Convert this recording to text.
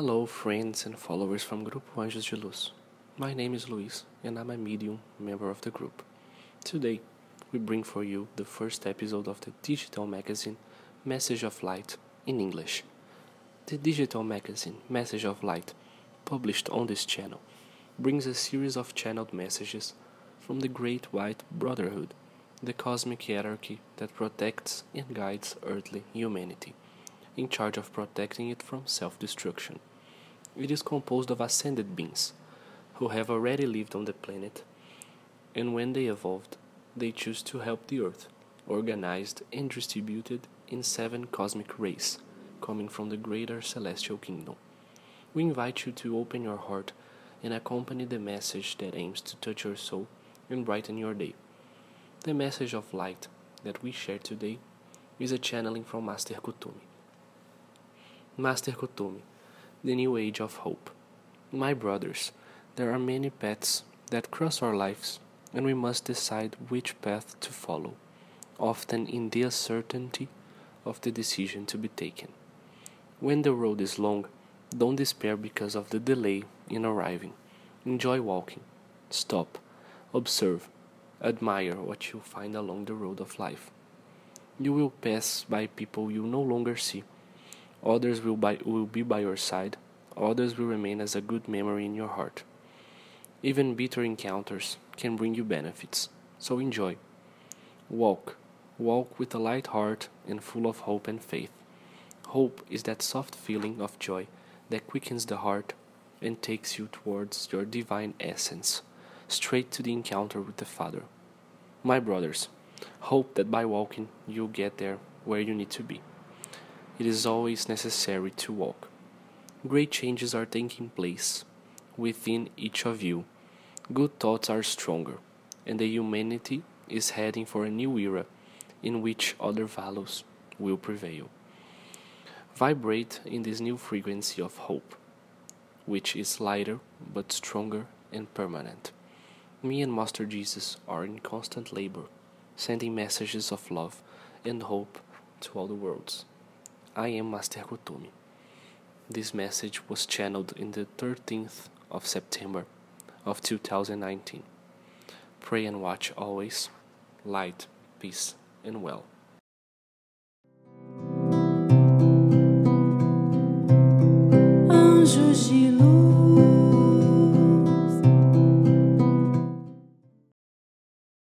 Hello, friends and followers from Grupo Anjos de Luz. My name is Luis, and I'm a medium member of the group. Today, we bring for you the first episode of the digital magazine Message of Light in English. The digital magazine Message of Light, published on this channel, brings a series of channeled messages from the Great White Brotherhood, the cosmic hierarchy that protects and guides earthly humanity in charge of protecting it from self destruction. It is composed of ascended beings who have already lived on the planet, and when they evolved, they choose to help the Earth, organized and distributed in seven cosmic rays coming from the greater celestial kingdom. We invite you to open your heart and accompany the message that aims to touch your soul and brighten your day. The message of light that we share today is a channeling from Master Kuthumi. Master Kuthumi, the new age of hope. My brothers, there are many paths that cross our lives, and we must decide which path to follow, often in the uncertainty of the decision to be taken. When the road is long, don't despair because of the delay in arriving. Enjoy walking. Stop. Observe. Admire what you find along the road of life. You will pass by people you no longer see Others will, by, will be by your side, others will remain as a good memory in your heart. Even bitter encounters can bring you benefits, so enjoy. Walk, walk with a light heart and full of hope and faith. Hope is that soft feeling of joy that quickens the heart and takes you towards your divine essence, straight to the encounter with the Father. My brothers, hope that by walking you'll get there where you need to be it is always necessary to walk. Great changes are taking place within each of you. Good thoughts are stronger, and the humanity is heading for a new era in which other values will prevail. Vibrate in this new frequency of hope, which is lighter but stronger and permanent. Me and Master Jesus are in constant labor, sending messages of love and hope to all the worlds. I am Master Kuthumi. This message was channeled in the 13th of September of 2019. Pray and watch always. Light, peace, and well.